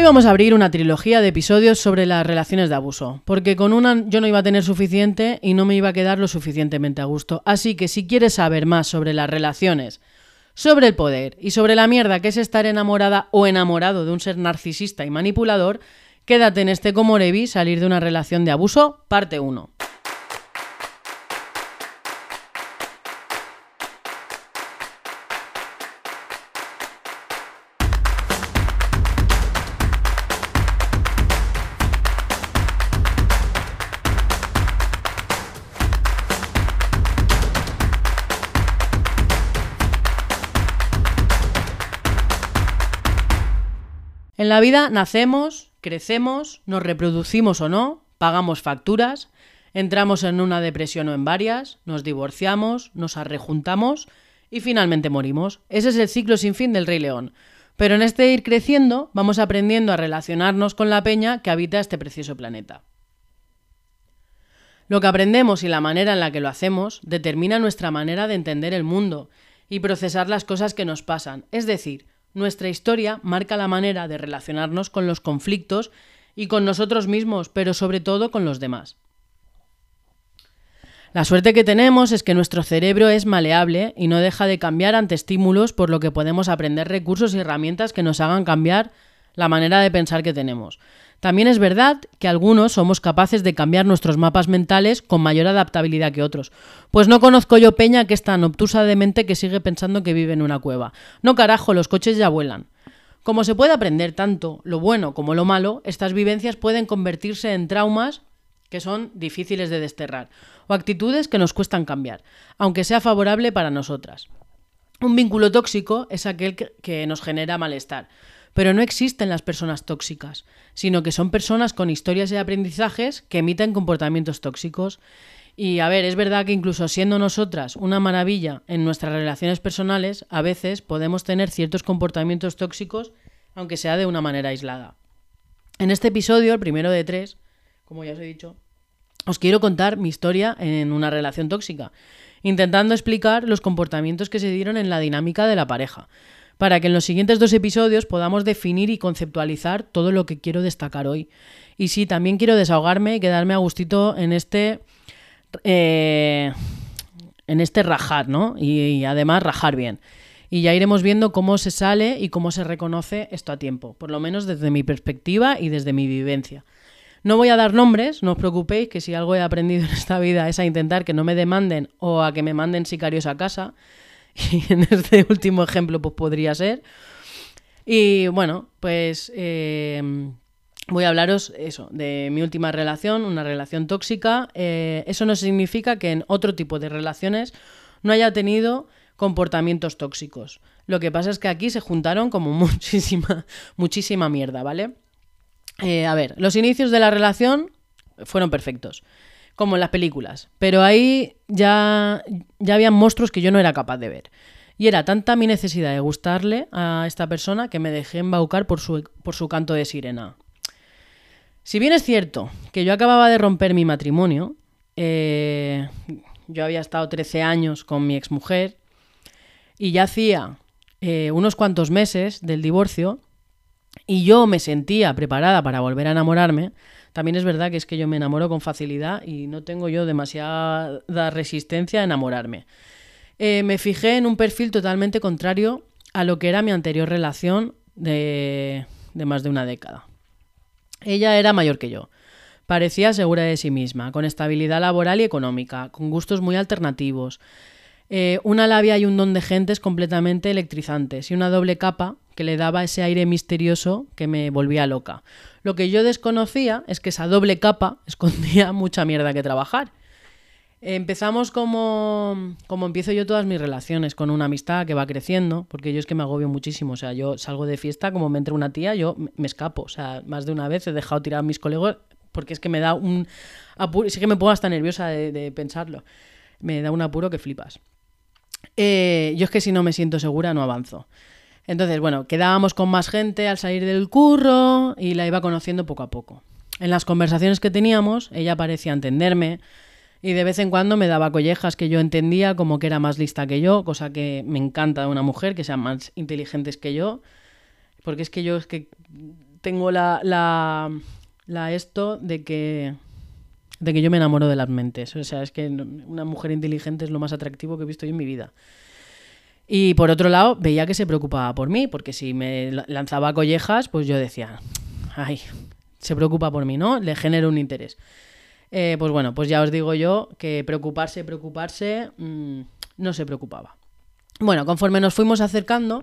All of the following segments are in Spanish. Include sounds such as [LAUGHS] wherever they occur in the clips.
Hoy vamos a abrir una trilogía de episodios sobre las relaciones de abuso, porque con una yo no iba a tener suficiente y no me iba a quedar lo suficientemente a gusto. Así que si quieres saber más sobre las relaciones, sobre el poder y sobre la mierda que es estar enamorada o enamorado de un ser narcisista y manipulador, quédate en este Comorevi salir de una relación de abuso, parte 1. En la vida nacemos, crecemos, nos reproducimos o no, pagamos facturas, entramos en una depresión o en varias, nos divorciamos, nos arrejuntamos y finalmente morimos. Ese es el ciclo sin fin del Rey León. Pero en este ir creciendo vamos aprendiendo a relacionarnos con la peña que habita este precioso planeta. Lo que aprendemos y la manera en la que lo hacemos determina nuestra manera de entender el mundo y procesar las cosas que nos pasan, es decir, nuestra historia marca la manera de relacionarnos con los conflictos y con nosotros mismos, pero sobre todo con los demás. La suerte que tenemos es que nuestro cerebro es maleable y no deja de cambiar ante estímulos, por lo que podemos aprender recursos y herramientas que nos hagan cambiar la manera de pensar que tenemos. También es verdad que algunos somos capaces de cambiar nuestros mapas mentales con mayor adaptabilidad que otros. Pues no conozco yo Peña que es tan obtusa de mente que sigue pensando que vive en una cueva. No carajo, los coches ya vuelan. Como se puede aprender tanto lo bueno como lo malo, estas vivencias pueden convertirse en traumas que son difíciles de desterrar, o actitudes que nos cuestan cambiar, aunque sea favorable para nosotras. Un vínculo tóxico es aquel que nos genera malestar. Pero no existen las personas tóxicas, sino que son personas con historias y aprendizajes que emiten comportamientos tóxicos. Y a ver, es verdad que incluso siendo nosotras una maravilla en nuestras relaciones personales, a veces podemos tener ciertos comportamientos tóxicos, aunque sea de una manera aislada. En este episodio, el primero de tres, como ya os he dicho, os quiero contar mi historia en una relación tóxica, intentando explicar los comportamientos que se dieron en la dinámica de la pareja para que en los siguientes dos episodios podamos definir y conceptualizar todo lo que quiero destacar hoy. Y sí, también quiero desahogarme y quedarme a gustito en este... Eh, en este rajar, ¿no? Y, además rajar bien. Y ya iremos viendo cómo se sale y cómo se reconoce esto a tiempo, por lo menos desde mi perspectiva y desde mi vivencia. No voy a dar nombres, no os preocupéis, que si algo he aprendido [LAUGHS] en esta vida es a intentar que no me demanden o a que me manden sicarios a casa. [LAUGHS] Y en este último ejemplo, pues podría ser. Y bueno, pues eh, voy a hablaros eso, de mi última relación, una relación tóxica. Eh, eso no significa que en otro tipo de relaciones no haya tenido comportamientos tóxicos. Lo que pasa es que aquí se juntaron como [LAUGHS] muchísima, muchísima mierda, ¿vale? Eh, a ver, los inicios de la relación fueron perfectos como en las películas. Pero ahí ya, ya habían monstruos que yo no era capaz de ver. Y era tanta mi necesidad de gustarle a esta persona que me dejé embaucar por su, por su canto de sirena. Si bien es cierto que yo acababa de romper mi matrimonio, eh, yo había estado 13 años con mi exmujer y ya hacía eh, unos cuantos meses del divorcio y yo me sentía preparada para volver a enamorarme, también es verdad que es que yo me enamoro con facilidad y no tengo yo demasiada resistencia a enamorarme. Eh, me fijé en un perfil totalmente contrario a lo que era mi anterior relación de, de más de una década. Ella era mayor que yo. Parecía segura de sí misma, con estabilidad laboral y económica, con gustos muy alternativos, eh, una labia y un don de gentes completamente electrizantes y una doble capa que le daba ese aire misterioso que me volvía loca. Lo que yo desconocía es que esa doble capa [LAUGHS] escondía mucha mierda que trabajar. Empezamos como, como empiezo yo todas mis relaciones, con una amistad que va creciendo, porque yo es que me agobio muchísimo. O sea, yo salgo de fiesta, como me entra una tía, yo me escapo. O sea, más de una vez he dejado tirar a mis colegas porque es que me da un apuro, sí que me pongo hasta nerviosa de pensarlo. Me da un apuro que flipas. Eh, yo es que si no me siento segura no avanzo. Entonces, bueno, quedábamos con más gente al salir del curro y la iba conociendo poco a poco. En las conversaciones que teníamos, ella parecía entenderme y de vez en cuando me daba collejas que yo entendía como que era más lista que yo, cosa que me encanta de una mujer, que sean más inteligentes que yo, porque es que yo es que tengo la, la, esto de que de que yo me enamoro de las mentes. O sea, es que una mujer inteligente es lo más atractivo que he visto yo en mi vida. Y por otro lado, veía que se preocupaba por mí, porque si me lanzaba collejas, pues yo decía, ay, se preocupa por mí, ¿no? Le genero un interés. Eh, pues bueno, pues ya os digo yo que preocuparse, preocuparse, mm, no se preocupaba. Bueno, conforme nos fuimos acercando,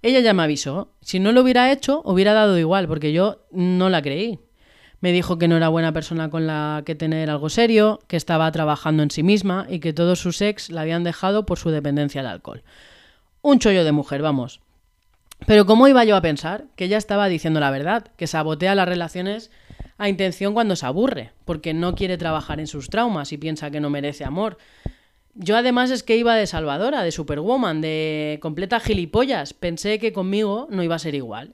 ella ya me avisó. Si no lo hubiera hecho, hubiera dado igual, porque yo no la creí. Me dijo que no era buena persona con la que tener algo serio, que estaba trabajando en sí misma y que todos sus ex la habían dejado por su dependencia al alcohol. Un chollo de mujer, vamos. Pero ¿cómo iba yo a pensar que ella estaba diciendo la verdad? Que sabotea las relaciones a intención cuando se aburre, porque no quiere trabajar en sus traumas y piensa que no merece amor. Yo además es que iba de salvadora, de superwoman, de completa gilipollas. Pensé que conmigo no iba a ser igual,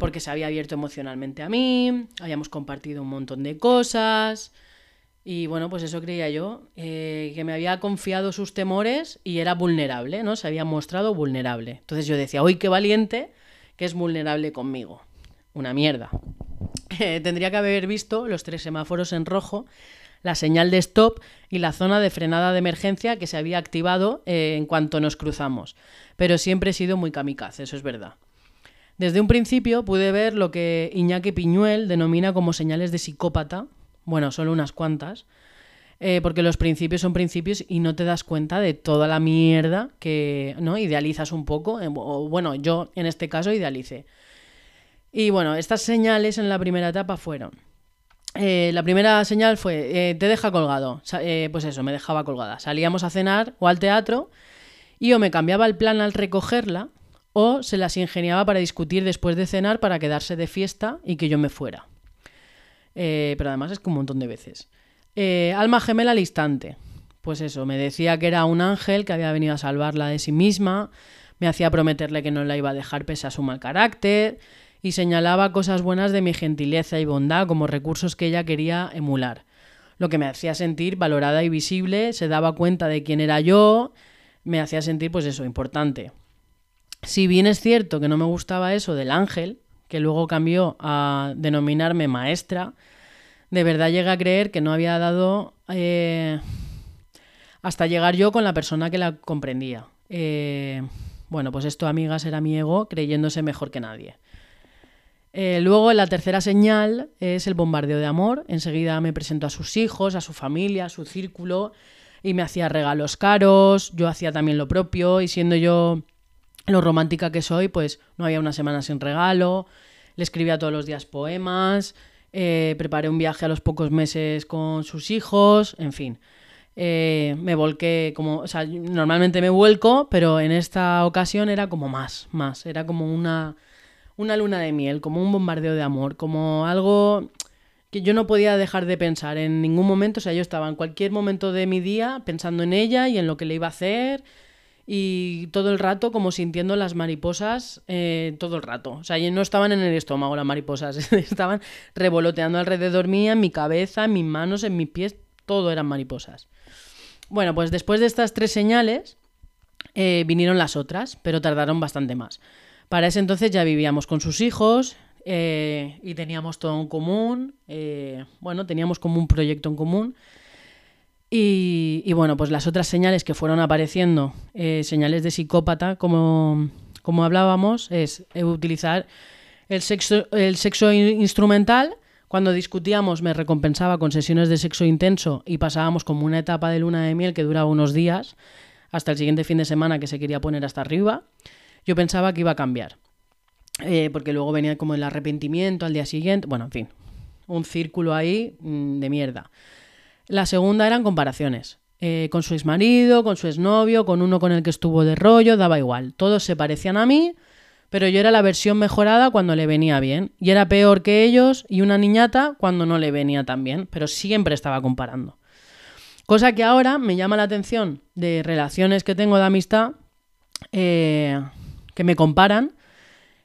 porque se había abierto emocionalmente a mí, habíamos compartido un montón de cosas, y bueno, pues eso creía yo, eh, que me había confiado sus temores y era vulnerable, ¿no? Se había mostrado vulnerable. Entonces yo decía, uy, qué valiente que es vulnerable conmigo. Una mierda. [LAUGHS] Eh, tendría que haber visto los tres semáforos en rojo, la señal de stop y la zona de frenada de emergencia que se había activado eh, en cuanto nos cruzamos. Pero siempre he sido muy kamikaze, eso es verdad. Desde un principio pude ver lo que Iñaki Piñuel denomina como señales de psicópata, bueno, solo unas cuantas. Eh, porque los principios son principios y no te das cuenta de toda la mierda que no idealizas un poco. Eh, o bueno, yo en este caso idealicé. Y bueno, estas señales en la primera etapa fueron. Eh, la primera señal fue, te deja colgado. pues eso, me dejaba colgada. Salíamos a cenar o al teatro y o me cambiaba el plan al recogerla o se las ingeniaba para discutir después de cenar para quedarse de fiesta y que yo me fuera. Eh, pero además es que un montón de veces. Eh, alma gemela al instante. Pues eso, me decía que era un ángel que había venido a salvarla de sí misma, me hacía prometerle que no la iba a dejar pese a su mal carácter y señalaba cosas buenas de mi gentileza y bondad como recursos que ella quería emular. Lo que me hacía sentir valorada y visible, se daba cuenta de quién era yo, me hacía sentir pues eso, importante. Si bien es cierto que no me gustaba eso del ángel, que luego cambió a denominarme maestra, de verdad llegué a creer que no había dado eh, hasta llegar yo con la persona que la comprendía. Eh, bueno, pues esto, amigas, era mi ego creyéndose mejor que nadie. Eh, luego, la tercera señal es el bombardeo de amor. Enseguida me presento a sus hijos, a su familia, a su círculo, y me hacía regalos caros. Yo hacía también lo propio, y siendo yo lo romántica que soy, pues no había una semana sin regalo, le escribía todos los días poemas, eh, preparé un viaje a los pocos meses con sus hijos, en fin. Eh, me volqué como, o sea, normalmente me vuelco, pero en esta ocasión era como más, más, era como una, una luna de miel, como un bombardeo de amor, como algo que yo no podía dejar de pensar en ningún momento, o sea, yo estaba en cualquier momento de mi día pensando en ella y en lo que le iba a hacer y todo el rato como sintiendo las mariposas eh, todo el rato. O sea, no estaban en el estómago las mariposas, [LAUGHS] estaban revoloteando alrededor mía, en mi cabeza, en mis manos, en mis pies, todo eran mariposas. Bueno, pues después de estas tres señales eh, vinieron las otras, pero tardaron bastante más. Para ese entonces ya vivíamos con sus hijos eh, y teníamos todo en común, bueno, teníamos como un proyecto en común y, bueno, pues las otras señales que fueron apareciendo, eh, señales de psicópata, como, como hablábamos, es eh, utilizar el sexo, el sexo instrumental. Cuando discutíamos me recompensaba con sesiones de sexo intenso y pasábamos como una etapa de luna de miel que duraba unos días, hasta el siguiente fin de semana que se quería poner hasta arriba. Yo pensaba que iba a cambiar, eh, porque luego venía como el arrepentimiento al día siguiente, bueno, en fin, un círculo ahí mm, de mierda. La segunda eran comparaciones. Eh, con su exmarido, con su exnovio, con uno con el que estuvo de rollo, daba igual. Todos se parecían a mí, pero yo era la versión mejorada cuando le venía bien. Y era peor que ellos y una niñata cuando no le venía tan bien, pero siempre estaba comparando. Cosa que ahora me llama la atención de relaciones que tengo de amistad eh, que me comparan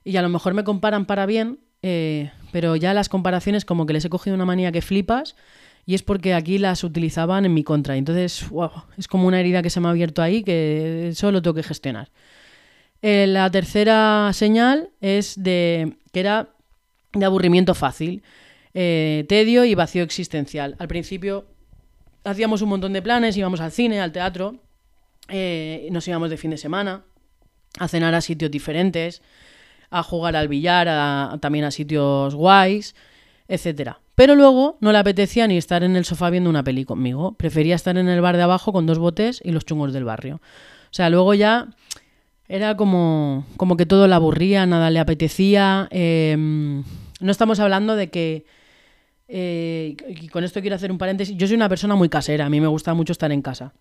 y a lo mejor me comparan para bien, eh, pero ya las comparaciones como que les he cogido una manía que flipas y es porque aquí las utilizaban en mi contra. Entonces, wow, es como una herida que se me ha abierto ahí que solo tengo que gestionar. Eh, la tercera señal es de que era de aburrimiento fácil, eh, tedio y vacío existencial. Al principio hacíamos un montón de planes, íbamos al cine, al teatro, eh, nos íbamos de fin de semana a cenar a sitios diferentes, a jugar al billar, también a sitios guays, etcétera. Pero luego no le apetecía ni estar en el sofá viendo una peli conmigo. Prefería estar en el bar de abajo con dos botes y los chungos del barrio. O sea, luego ya era como, como que todo le aburría, nada le apetecía. Em, no estamos hablando de que... Eh, y con esto quiero hacer un paréntesis. Yo soy una persona muy casera, a mí me gusta mucho estar en casa.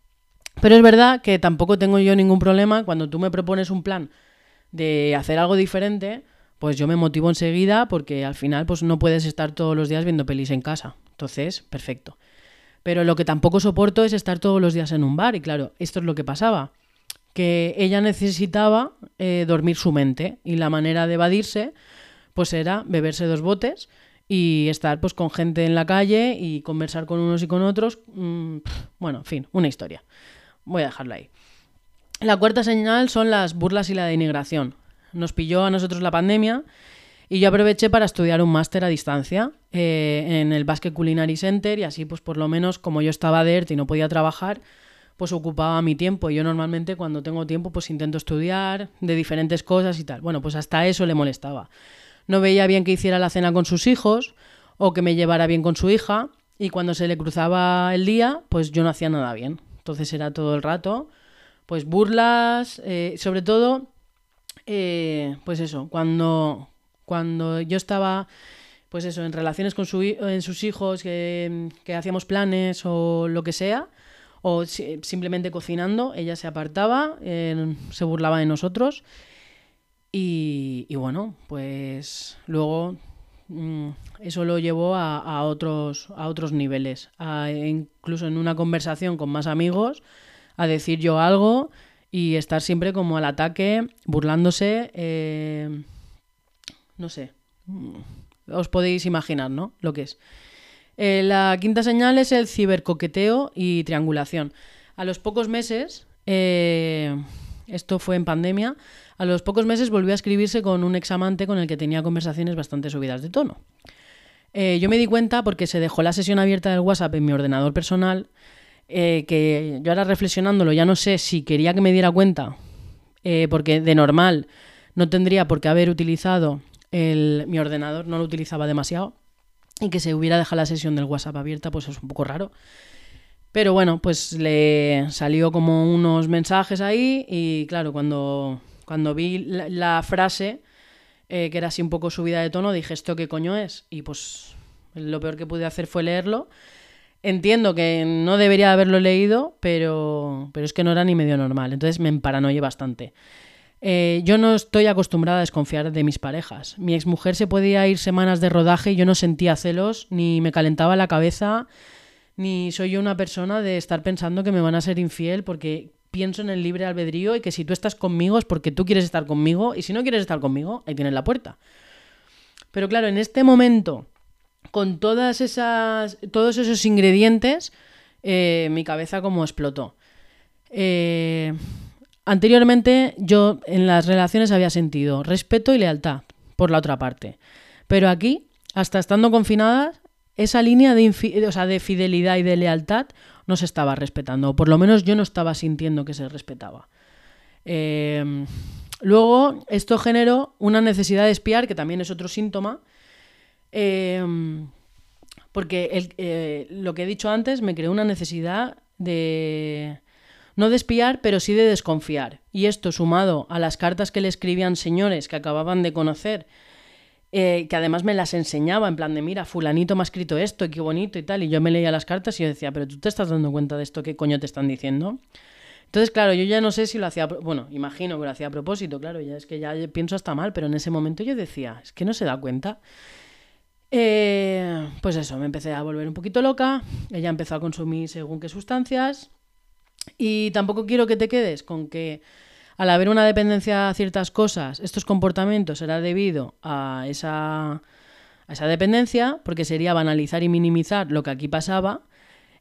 Pero es verdad que tampoco tengo yo ningún problema cuando tú me propones un plan de hacer algo diferente, pues yo me motivo enseguida porque al final pues no puedes estar todos los días viendo pelis en casa. Entonces, perfecto. Pero lo que tampoco soporto es estar todos los días en un bar y claro, esto es lo que pasaba, que ella necesitaba eh, dormir su mente y la manera de evadirse pues era beberse dos botes y estar pues con gente en la calle y conversar con unos y con otros. Mm, bueno, en fin, una historia. Voy a dejarlo ahí. La cuarta señal son las burlas y la denigración. Nos pilló a nosotros la pandemia y yo aproveché para estudiar un máster a distancia eh, en el Basque Culinary Center y así pues por lo menos como yo estaba de ERTE y no podía trabajar, pues ocupaba mi tiempo. Yo normalmente cuando tengo tiempo pues intento estudiar de diferentes cosas y tal. Bueno, pues hasta eso le molestaba. No veía bien que hiciera la cena con sus hijos o que me llevara bien con su hija y cuando se le cruzaba el día pues yo no hacía nada bien. Entonces era todo el rato, pues burlas, eh, sobre todo, eh, pues eso, cuando, cuando yo estaba, pues eso, en relaciones con su, en sus hijos, que, hacíamos planes o lo que sea, o simplemente cocinando, ella se apartaba, se burlaba de nosotros. Y, bueno, pues luego mm, eso lo llevó a, otros, a otros niveles. incluso en una conversación con más amigos, a decir yo algo y estar siempre como al ataque, burlándose. Eh, no sé. Mm, os podéis imaginar, ¿no? Lo que es. Eh, la quinta señal es el cibercoqueteo y triangulación. A los pocos meses, eh, esto fue en pandemia, a los pocos meses volvió a escribirse con un examante con el que tenía conversaciones bastante subidas de tono. Yo me di cuenta porque se dejó la sesión abierta del WhatsApp en mi ordenador personal, eh, que yo ahora reflexionándolo ya no sé si quería que me diera cuenta, eh, porque de normal no tendría por qué haber utilizado el, mi ordenador, no lo utilizaba demasiado, y que se hubiera dejado la sesión del WhatsApp abierta, pues es un poco raro. Pero bueno, pues le salió como unos mensajes ahí y claro, cuando, cuando vi la frase eh, que era así un poco subida de tono, dije, ¿esto qué coño es? Y pues lo peor que pude hacer fue leerlo. Entiendo que no debería haberlo leído, pero, pero es que no era ni medio normal. Entonces me emparanoyé bastante. Eh, yo no estoy acostumbrada a desconfiar de mis parejas. Mi exmujer se podía ir semanas de rodaje y yo no sentía celos, ni me calentaba la cabeza, ni soy yo una persona de estar pensando que me van a ser infiel porque pienso en el libre albedrío y que si tú estás conmigo es porque tú quieres estar conmigo y si no quieres estar conmigo, ahí tienes la puerta. Pero claro, en este momento, con todas esas, todos esos ingredientes, eh, mi cabeza como explotó. Eh, anteriormente yo en las relaciones había sentido respeto y lealtad por la otra parte. Pero aquí, hasta estando confinadas, esa línea de, de fidelidad y de lealtad no se estaba respetando, o por lo menos yo no estaba sintiendo que se respetaba. Em, luego, esto generó una necesidad de espiar, que también es otro síntoma, em, porque eh, lo que he dicho antes me creó una necesidad de... No de espiar, pero sí de desconfiar. Y esto sumado a las cartas que le escribían señores que acababan de conocer eh, que además me las enseñaba en plan de, mira, fulanito me ha escrito esto, qué bonito y tal, y yo me leía las cartas y yo decía, pero tú te estás dando cuenta de esto, qué coño te están diciendo. Entonces, claro, yo ya no sé si lo hacía, bueno, imagino que lo hacía a propósito, claro, ya es que ya pienso hasta mal, pero en ese momento yo decía, es que no se da cuenta. Eh, pues eso, me empecé a volver un poquito loca, ella empezó a consumir según qué sustancias, y tampoco quiero que te quedes con que al haber una dependencia a ciertas cosas, estos comportamientos será debido a esa, a esa dependencia, porque sería banalizar y minimizar lo que aquí pasaba,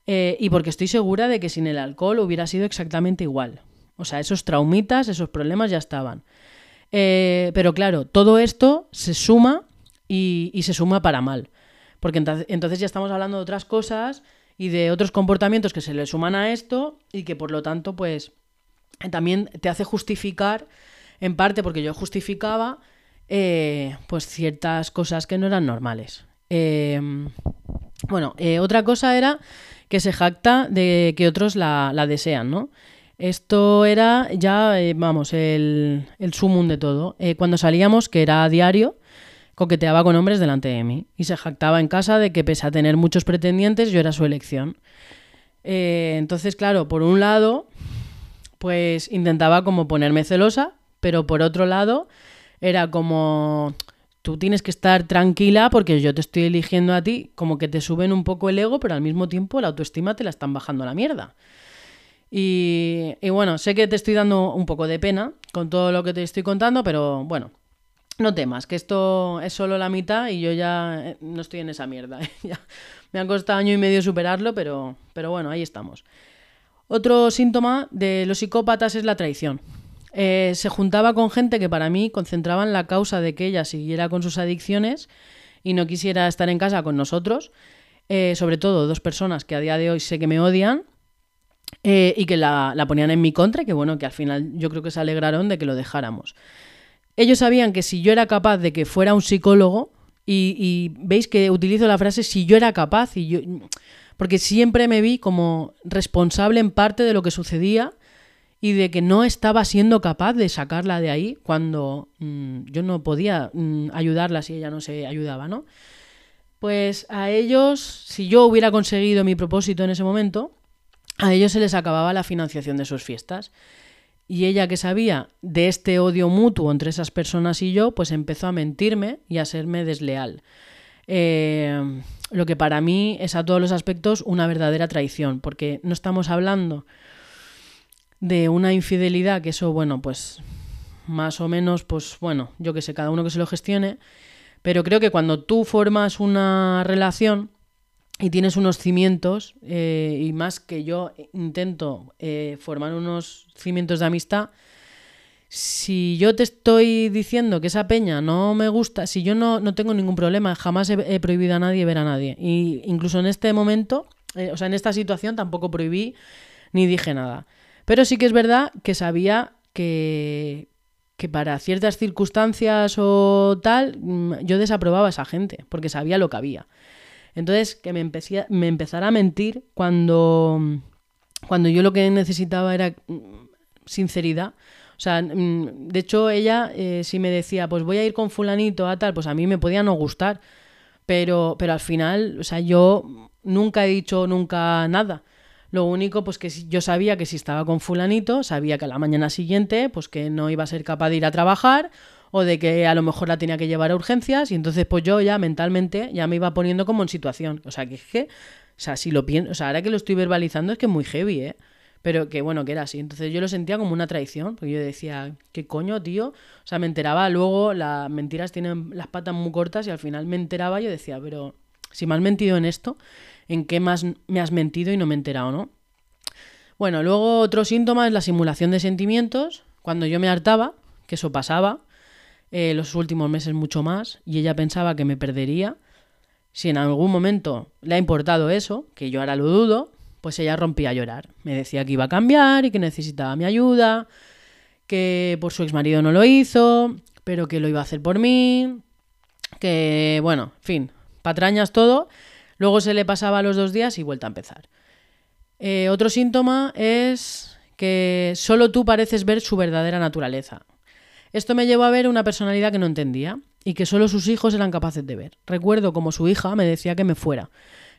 eh, y porque estoy segura de que sin el alcohol hubiera sido exactamente igual. O sea, esos traumitas, esos problemas ya estaban. Eh, pero claro, todo esto se suma y, se suma para mal. Porque entonces ya estamos hablando de otras cosas y de otros comportamientos que se le suman a esto y que por lo tanto, pues, también te hace justificar, en parte porque yo justificaba, eh, pues ciertas cosas que no eran normales. Eh, bueno, eh, otra cosa era que se jacta de que otros la, desean, ¿no? Esto era ya, eh, vamos, el, el sumum de todo. Eh, cuando salíamos, que era a diario, coqueteaba con hombres delante de mí y se jactaba en casa de que pese a tener muchos pretendientes, yo era su elección. Eh, entonces, claro, por un lado, pues intentaba como ponerme celosa, pero por otro lado, era como tú tienes que estar tranquila porque yo te estoy eligiendo a ti, como que te suben un poco el ego, pero al mismo tiempo la autoestima te la están bajando a la mierda. Y, y bueno, sé que te estoy dando un poco de pena con todo lo que te estoy contando, pero bueno, no temas, que esto es solo la mitad y yo ya eh, no estoy en esa mierda. [LAUGHS] Me ha costado año y medio superarlo, pero, pero bueno, ahí estamos. Otro síntoma de los psicópatas es la traición. Eh, se juntaba con gente que para mí concentraban la causa de que ella siguiera con sus adicciones y no quisiera estar en casa con nosotros. Eh, sobre todo dos personas que a día de hoy sé que me odian y que la, la ponían en mi contra que bueno, que al final yo creo que se alegraron de que lo dejáramos. Ellos sabían que si yo era capaz de que fuera un psicólogo, y, veis que utilizo la frase si yo era capaz, y yo, porque siempre me vi como responsable en parte de lo que sucedía y de que no estaba siendo capaz de sacarla de ahí cuando mm, yo no podía mm, ayudarla si ella no se ayudaba, ¿no? Pues a ellos, si yo hubiera conseguido mi propósito en ese momento, a ellos se les acababa la financiación de sus fiestas. Y ella que sabía de este odio mutuo entre esas personas y yo, pues empezó a mentirme y a serme desleal. Eh, lo que para mí es a todos los aspectos una verdadera traición, porque no estamos hablando de una infidelidad, que eso, bueno, pues más o menos, pues bueno, yo que sé, cada uno que se lo gestione, pero creo que cuando tú formas una relación y tienes unos cimientos, eh, y más que yo intento eh, formar unos cimientos de amistad, si yo te estoy diciendo que esa peña no me gusta, si yo no, no tengo ningún problema, jamás he, prohibido a nadie ver a nadie. Y incluso en este momento, eh, o sea, en esta situación tampoco prohibí ni dije nada. Pero sí que es verdad que sabía que, que para ciertas circunstancias o tal, yo desaprobaba a esa gente, porque sabía lo que había. Entonces, que me, empezara a mentir cuando, cuando yo lo que necesitaba era sinceridad. O sea, de hecho, ella eh, si me decía, pues voy a ir con fulanito a tal, pues a mí me podía no gustar. Pero, pero al final, o sea, yo nunca he dicho nunca nada. Lo único, pues que yo sabía que si estaba con fulanito, sabía que a la mañana siguiente, pues que no iba a ser capaz de ir a trabajar o de que a lo mejor la tenía que llevar a urgencias y entonces pues yo ya mentalmente ya me iba poniendo como en situación. O sea, que es que, o sea, si lo pienso, o sea, ahora que lo estoy verbalizando es que es muy heavy, ¿eh? Pero que bueno, que era así. Entonces yo lo sentía como una traición, porque yo decía, ¿qué coño, tío? O sea, me enteraba luego, las mentiras tienen las patas muy cortas y al final me enteraba y yo decía, pero si me has mentido en esto, ¿en qué más me has mentido y no me he enterado, no? Bueno, luego otro síntoma es la simulación de sentimientos. Cuando yo me hartaba, que eso pasaba, eh, los últimos meses mucho más, y ella pensaba que me perdería. Si en algún momento le ha importado eso, que yo ahora lo dudo, pues ella rompía a llorar. Me decía que iba a cambiar y que necesitaba mi ayuda, que por su exmarido no lo hizo, pero que lo iba a hacer por mí, que bueno, en fin, patrañas todo. Luego se le pasaba los dos días y vuelta a empezar. Eh, otro síntoma es que solo tú pareces ver su verdadera naturaleza. Esto me llevó a ver una personalidad que no entendía y que solo sus hijos eran capaces de ver. Recuerdo como su hija me decía que me fuera,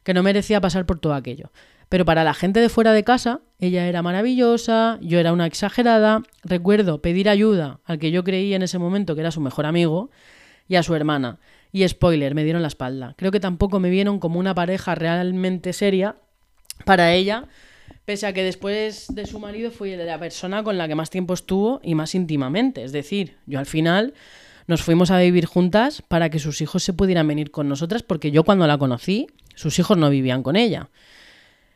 que no merecía pasar por todo aquello. Pero para la gente de fuera de casa, ella era maravillosa, yo era una exagerada. Recuerdo pedir ayuda al que yo creía en ese momento que era su mejor amigo y a su hermana. Y spoiler, me dieron la espalda. Creo que tampoco me vieron como una pareja realmente seria para ella, pese a que después de su marido fue la persona con la que más tiempo estuvo y más íntimamente. Es decir, yo al final nos fuimos a vivir juntas para que sus hijos se pudieran venir con nosotras, porque yo cuando la conocí, sus hijos no vivían con ella.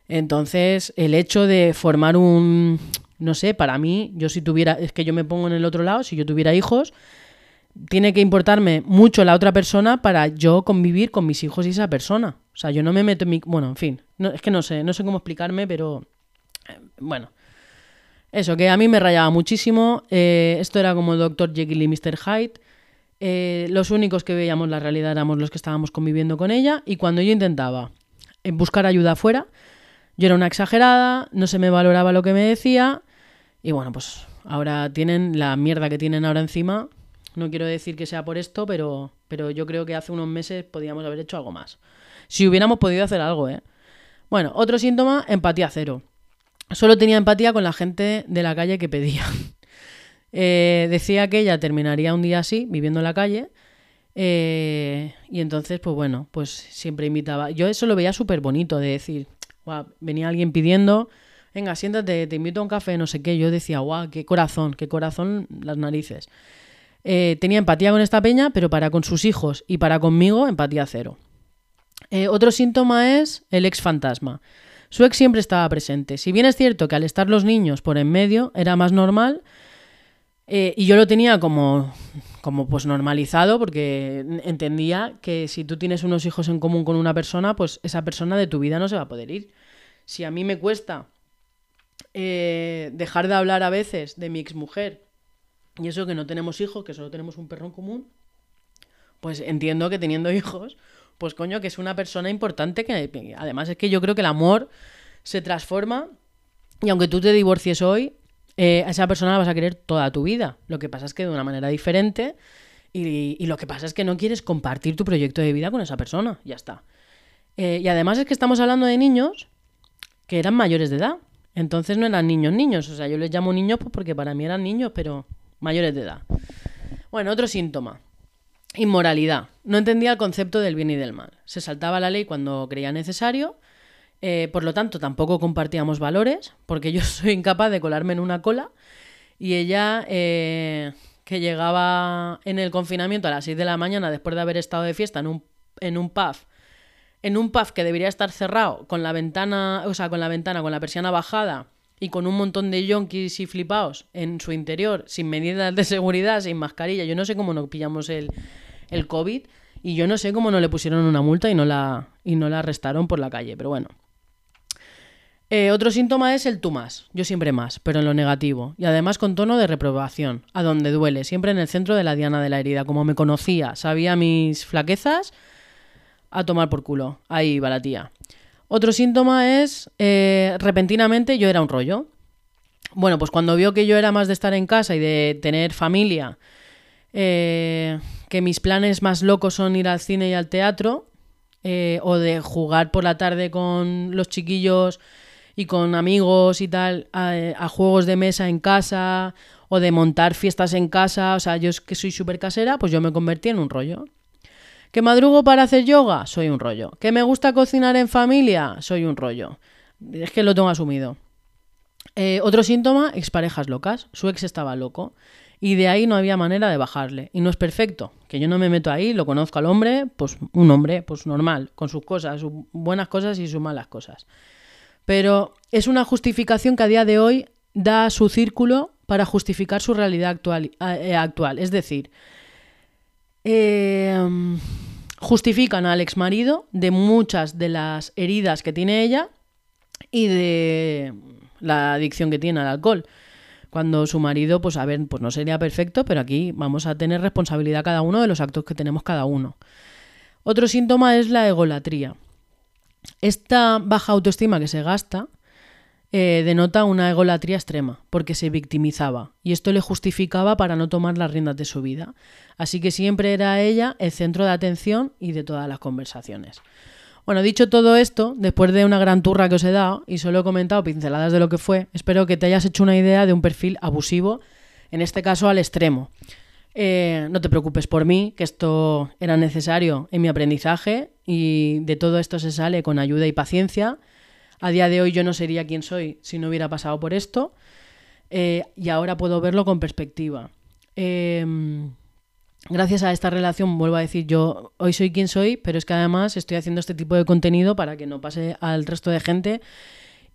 Entonces, el hecho de formar un, no sé, para mí, yo si tuviera, es que yo me pongo en el otro lado, si yo tuviera hijos, tiene que importarme mucho la otra persona para yo convivir con mis hijos y esa persona. O sea, yo no me meto en mi... Bueno, en fin, es que no sé, no sé cómo explicarme, pero... bueno. Eso, que a mí me rayaba muchísimo. eh, esto era como Dr. Jekyll y Mr. Hyde. Eh, los únicos que veíamos la realidad éramos los que estábamos conviviendo con ella. Y cuando yo intentaba eh, buscar ayuda afuera, yo era una exagerada, no se me valoraba lo que me decía. Y bueno, pues ahora tienen la mierda que tienen ahora encima. No quiero decir que sea por esto, pero, pero yo creo que hace unos meses podíamos haber hecho algo más. Si hubiéramos podido hacer algo, ¿eh? Bueno, otro síntoma, empatía cero. Solo tenía empatía con la gente de la calle que pedía. [LAUGHS] Eh, decía que ella terminaría un día así, viviendo en la calle. eh, y entonces, pues bueno, pues siempre invitaba. Yo eso lo veía súper bonito de decir, "Guau, venía alguien pidiendo, venga, siéntate, te invito a un café, no sé qué. Yo decía, guau, qué corazón, qué corazón las narices. Eh, tenía empatía con esta peña, pero para con sus hijos y para conmigo, empatía cero. Otro síntoma es el ex fantasma. Su ex siempre estaba presente. Si bien es cierto que al estar los niños por en medio era más normal, eh, y yo lo tenía como, como pues normalizado, porque entendía que si tú tienes unos hijos en común con una persona, pues esa persona de tu vida no se va a poder ir. Si a mí me cuesta eh, dejar de hablar a veces de mi exmujer, y eso que no tenemos hijos, que solo tenemos un perro en común, pues entiendo que teniendo [LAUGHS] hijos, pues coño, que es una persona importante que además es que yo creo que el amor se transforma y aunque tú te divorcies hoy, eh, a esa persona la vas a querer toda tu vida. Lo que pasa es que de una manera diferente y, lo que pasa es que no quieres compartir tu proyecto de vida con esa persona. Ya está. Eh, y además es que estamos hablando de niños que eran mayores de edad. Entonces no eran niños niños. O sea, yo les llamo niños pues porque para mí eran niños, pero mayores de edad. Bueno, otro síntoma. Inmoralidad. No entendía el concepto del bien y del mal. Se saltaba la ley cuando creía necesario. eh, por lo tanto, tampoco compartíamos valores, porque yo [LAUGHS] soy incapaz de colarme en una cola. Y ella, eh, que llegaba en el confinamiento a las 6 de la mañana después de haber estado de fiesta en un, en un pub, en un pub que debería estar cerrado, con la ventana, o sea, con la ventana, con la persiana bajada y con un montón de yonkis y flipaos en su interior, sin medidas de seguridad, sin mascarilla. Yo no sé cómo no pillamos el, el COVID y yo no sé cómo no le pusieron una multa y no la, y no la arrestaron por la calle, pero bueno. Eh, otro síntoma es el tú más, yo siempre más, pero en lo negativo, y además con tono de reprobación, a donde duele, siempre en el centro de la diana de la herida, como me conocía, sabía mis flaquezas, a tomar por culo, ahí va la tía. Otro síntoma es, eh, repentinamente yo era un rollo. Bueno, pues cuando vio que yo era más de estar en casa y de tener familia, eh, que mis planes más locos son ir al cine y al teatro, eh, o de jugar por la tarde con los chiquillos y con amigos y tal a, a juegos de mesa en casa, o de montar fiestas en casa, o sea, yo es que soy súper casera, pues yo me convertí en un rollo. ¿Que madrugo para hacer yoga? Soy un rollo. ¿Que me gusta cocinar en familia? Soy un rollo. Es que lo tengo asumido. Eh, otro síntoma, exparejas locas. Su ex estaba loco. Y de ahí no había manera de bajarle. Y no es perfecto. Que yo no me meto ahí, lo conozco al hombre, pues un hombre, pues normal, con sus cosas, sus buenas cosas y sus malas cosas. Pero es una justificación que a día de hoy da su círculo para justificar su realidad actual. eh, actual. Es decir, eh, justifican al exmarido de muchas de las heridas que tiene ella y de la adicción que tiene al alcohol. Cuando su marido, pues a ver, pues no sería perfecto, pero aquí vamos a tener responsabilidad cada uno de los actos que tenemos cada uno. Otro síntoma es la egolatría. Esta baja autoestima que se gasta eh, denota una egolatría extrema, porque se victimizaba, y esto le justificaba para no tomar las riendas de su vida. Así que siempre era ella el centro de atención y de todas las conversaciones. Bueno, dicho todo esto, después de una gran turra que os he dado y solo he comentado pinceladas de lo que fue, espero que te hayas hecho una idea de un perfil abusivo, en este caso al extremo. Eh, no te preocupes por mí, que esto era necesario en mi aprendizaje y de todo esto se sale con ayuda y paciencia. A día de hoy yo no sería quien soy si no hubiera pasado por esto eh, y ahora puedo verlo con perspectiva. Eh, gracias a esta relación, vuelvo a decir, yo hoy soy quien soy, pero es que además estoy haciendo este tipo de contenido para que no pase al resto de gente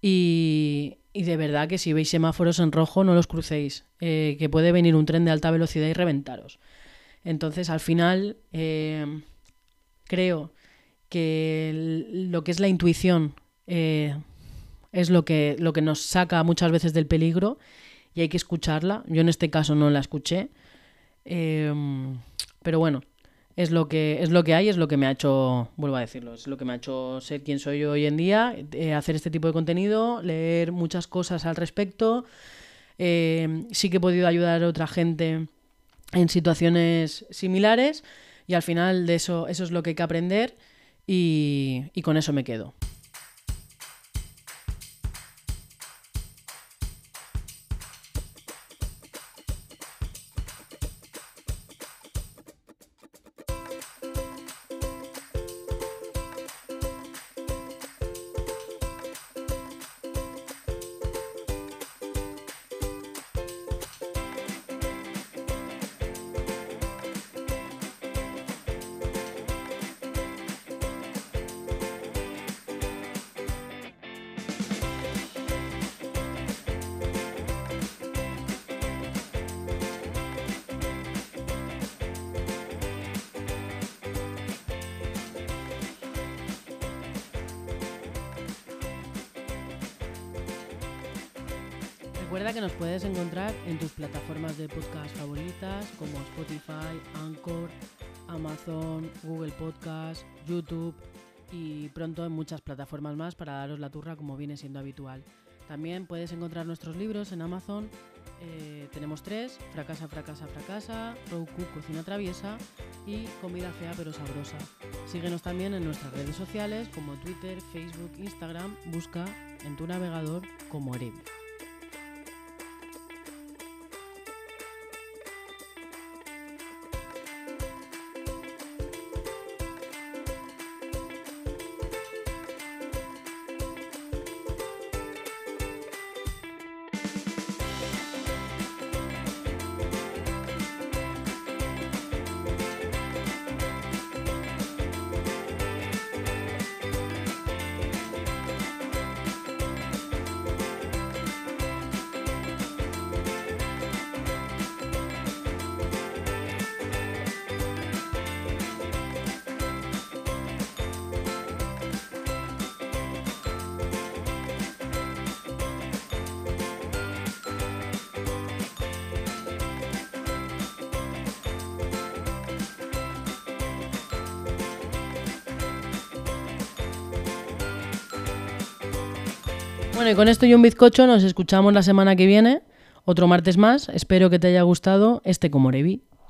y, y de verdad que si veis semáforos en rojo no los crucéis, eh, que puede venir un tren de alta velocidad y reventaros. Entonces, al final, eh, creo que lo que es la intuición eh, es lo que, lo que nos saca muchas veces del peligro y hay que escucharla. Yo en este caso no la escuché. Em, pero bueno, es lo que es lo que hay, es lo que me ha hecho, vuelvo a decirlo, es lo que me ha hecho ser quien soy yo hoy en día, eh, hacer este tipo de contenido, leer muchas cosas al respecto. Em, sí que he podido ayudar a otra gente en situaciones similares y al final de eso, eso es lo que hay que aprender y con eso me quedo. Recuerda que nos puedes encontrar en tus plataformas de podcast favoritas como Spotify, Anchor, Amazon, Google Podcast, YouTube y pronto en muchas plataformas más para daros la turra como viene siendo habitual. También puedes encontrar nuestros libros en Amazon. Eh, tenemos tres, Fracasa, Fracasa, Fracasa, Roku, Cocina Traviesa y Comida Fea pero Sabrosa. Síguenos también en nuestras redes sociales como Twitter, Facebook, Instagram. Busca en tu navegador como Erebi. Bueno, y con esto y un bizcocho nos escuchamos la semana que viene, otro martes más. Espero que te haya gustado este Comorevi.